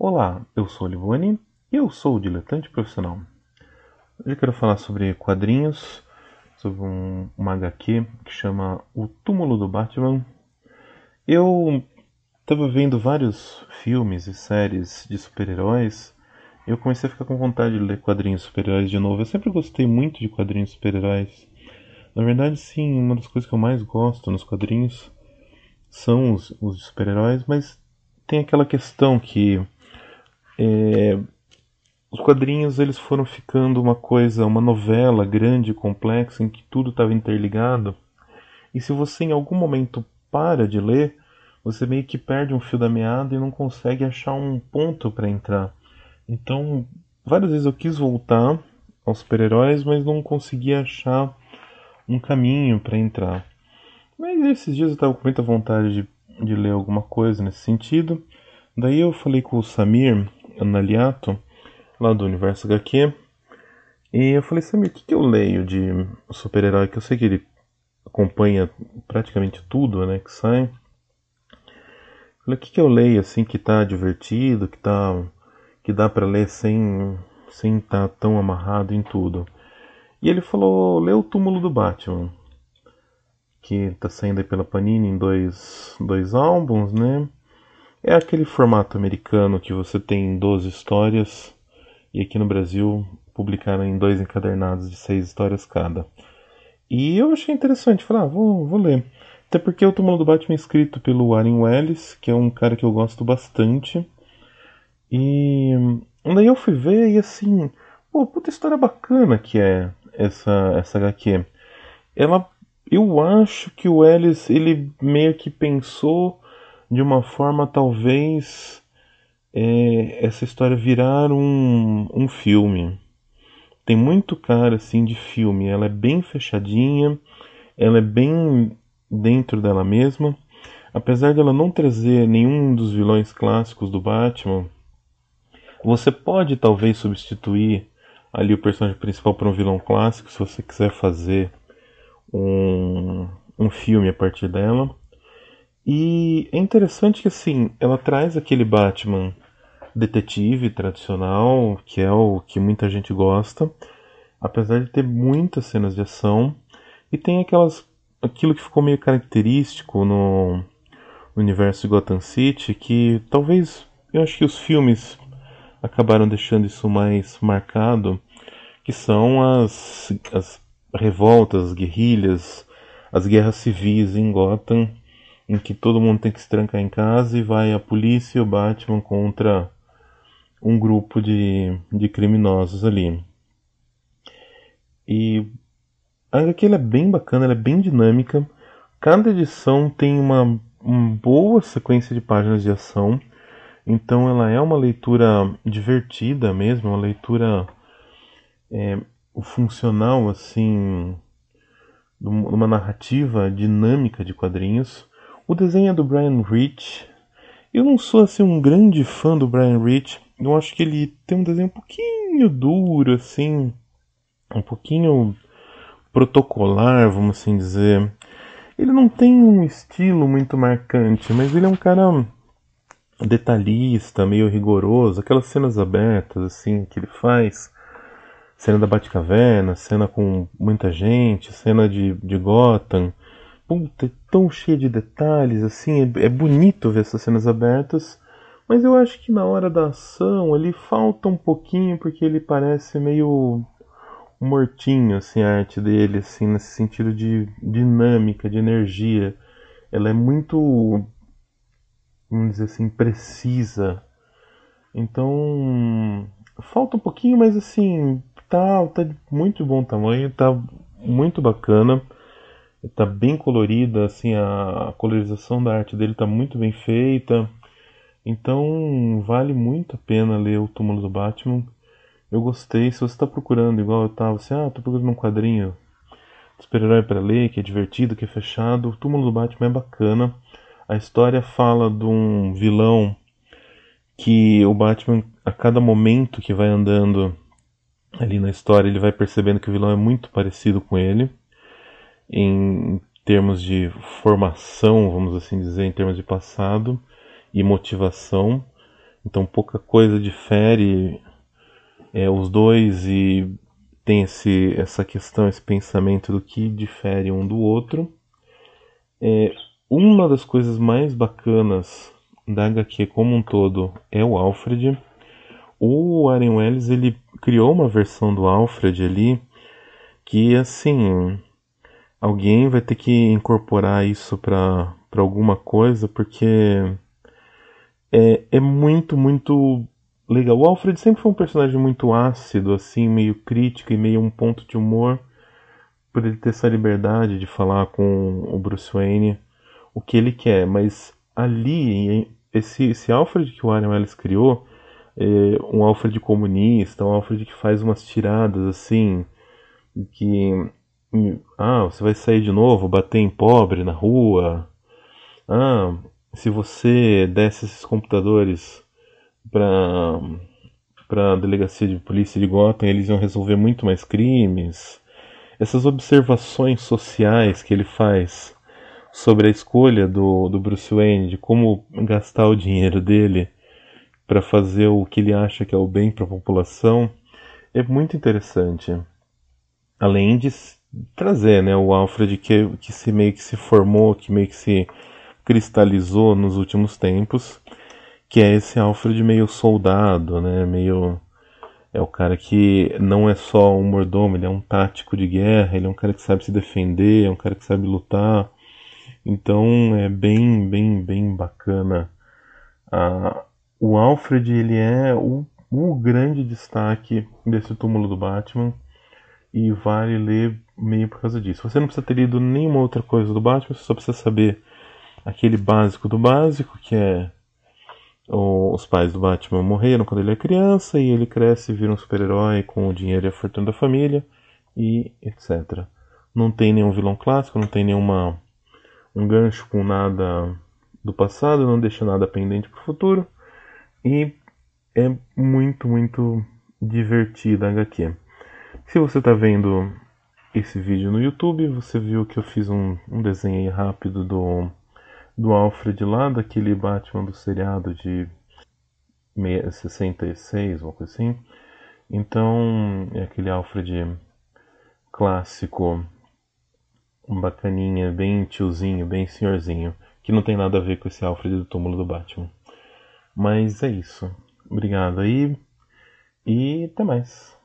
Olá, eu sou o Livone e eu sou o diletante profissional. Hoje eu quero falar sobre quadrinhos, sobre um, uma HQ que chama O Túmulo do Batman. Eu estava vendo vários filmes e séries de super-heróis eu comecei a ficar com vontade de ler quadrinhos super-heróis de novo. Eu sempre gostei muito de quadrinhos super-heróis. Na verdade, sim, uma das coisas que eu mais gosto nos quadrinhos são os, os super-heróis, mas tem aquela questão que é, os quadrinhos eles foram ficando uma coisa, uma novela grande, complexa, em que tudo estava interligado. E se você em algum momento para de ler, você meio que perde um fio da meada e não consegue achar um ponto para entrar. Então, várias vezes eu quis voltar aos super-heróis, mas não conseguia achar um caminho para entrar. Mas esses dias eu estava com muita vontade de, de ler alguma coisa nesse sentido. Daí eu falei com o Samir Analiato, lá do Universo HQ, e eu falei, Samir, o que, que eu leio de super-herói? Que eu sei que ele acompanha praticamente tudo né, que sai. Falei, o que, que eu leio assim que tá divertido, que tá que dá para ler sem sem estar tá tão amarrado em tudo. E ele falou, lê o Túmulo do Batman que está saindo aí pela Panini em dois, dois álbuns, né? É aquele formato americano que você tem 12 histórias e aqui no Brasil publicaram em dois encadernados de seis histórias cada. E eu achei interessante, falei, ah, vou, vou ler. Até porque o Túmulo do Batman é escrito pelo Warren Wells, que é um cara que eu gosto bastante. E daí eu fui ver e assim, pô, puta história bacana que é essa, essa HQ. Ela eu acho que o Ellis ele meio que pensou de uma forma talvez é, essa história virar um, um filme. Tem muito cara assim de filme. Ela é bem fechadinha, ela é bem dentro dela mesma. Apesar dela não trazer nenhum dos vilões clássicos do Batman, você pode talvez substituir ali o personagem principal por um vilão clássico se você quiser fazer um, um filme a partir dela. E é interessante que assim, ela traz aquele Batman detetive tradicional, que é o que muita gente gosta, apesar de ter muitas cenas de ação, e tem aquelas aquilo que ficou meio característico no, universo de Gotham City, que talvez eu acho que os filmes acabaram deixando isso mais marcado, que são as, as revoltas, as guerrilhas, as guerras civis em Gotham, em que todo mundo tem que se trancar em casa e vai a polícia e o Batman contra um grupo de, de criminosos ali. E a HQ é bem bacana, ela é bem dinâmica. Cada edição tem uma, uma boa sequência de páginas de ação. Então ela é uma leitura divertida mesmo, uma leitura é, funcional assim numa narrativa dinâmica de quadrinhos. O desenho é do Brian Rich. Eu não sou assim um grande fã do Brian Rich. Eu acho que ele tem um desenho um pouquinho duro assim, um pouquinho protocolar, vamos assim dizer. Ele não tem um estilo muito marcante, mas ele é um cara detalhista, meio rigoroso, aquelas cenas abertas assim que ele faz Cena da Batcaverna, cena com muita gente, cena de, de Gotham. Puta, é tão cheia de detalhes, assim, é, é bonito ver essas cenas abertas, mas eu acho que na hora da ação ele falta um pouquinho porque ele parece meio mortinho, assim, a arte dele, assim, nesse sentido de dinâmica, de energia. Ela é muito, vamos dizer assim, precisa. Então, falta um pouquinho, mas assim, tá, tá de muito bom tamanho, tá muito bacana, tá bem colorida, assim, a, colorização da arte dele tá muito bem feita. Então vale muito a pena ler o Túmulo do Batman. Eu gostei. Se você está procurando, igual eu tava, assim, ah, tô procurando um quadrinho de super-herói para ler, que é divertido, que é fechado. O Túmulo do Batman é bacana. A história fala de um vilão que o Batman, a cada momento que vai andando ali na história ele vai percebendo que o vilão é muito parecido com ele em termos de formação, vamos assim dizer, em termos de passado e motivação. Então pouca coisa difere é, os dois e tem esse, essa questão, esse pensamento do que difere um do outro. É, uma das coisas mais bacanas da HQ como um todo é o Alfred. O Warren Wells ele criou uma versão do Alfred ali que assim alguém vai ter que incorporar isso para alguma coisa porque é, é muito muito legal. O Alfred sempre foi um personagem muito ácido, assim, meio crítico e meio um ponto de humor, por ele ter essa liberdade de falar com o Bruce Wayne o que ele quer, mas ali, esse, esse Alfred que o Warren Ellis criou, é um Alfred comunista, um Alfred que faz umas tiradas assim, que ah, você vai sair de novo, bater em pobre na rua. Ah, se você desse esses computadores para para a delegacia de polícia de Gotham, eles iam resolver muito mais crimes. Essas observações sociais que ele faz sobre a escolha do, do Bruce Wayne, de como gastar o dinheiro dele para fazer o que ele acha que é o bem para a população, é muito interessante. Além de trazer né, o Alfred que, que se meio que se formou, que meio que se cristalizou nos últimos tempos que é esse Alfred meio soldado, né? Meio é o cara que não é só um mordomo, ele é um tático de guerra, ele é um cara que sabe se defender, é um cara que sabe lutar. Então é bem, bem, bem bacana. Ah, o Alfred ele é o, o grande destaque desse túmulo do Batman e vale ler meio por causa disso. Você não precisa ter lido nenhuma outra coisa do Batman, você só precisa saber aquele básico do básico, que é os pais do Batman morreram quando ele é criança e ele cresce e vira um super-herói com o dinheiro e a fortuna da família e etc. Não tem nenhum vilão clássico, não tem nenhuma um gancho com nada do passado, não deixa nada pendente para o futuro e é muito, muito divertida a HQ. Se você está vendo esse vídeo no YouTube, você viu que eu fiz um, um desenho rápido do do Alfred lá, daquele Batman do seriado de 66, uma coisa assim. Então, é aquele Alfred clássico, bacaninha, bem tiozinho, bem senhorzinho, que não tem nada a ver com esse Alfred do túmulo do Batman. Mas é isso. Obrigado aí e até mais.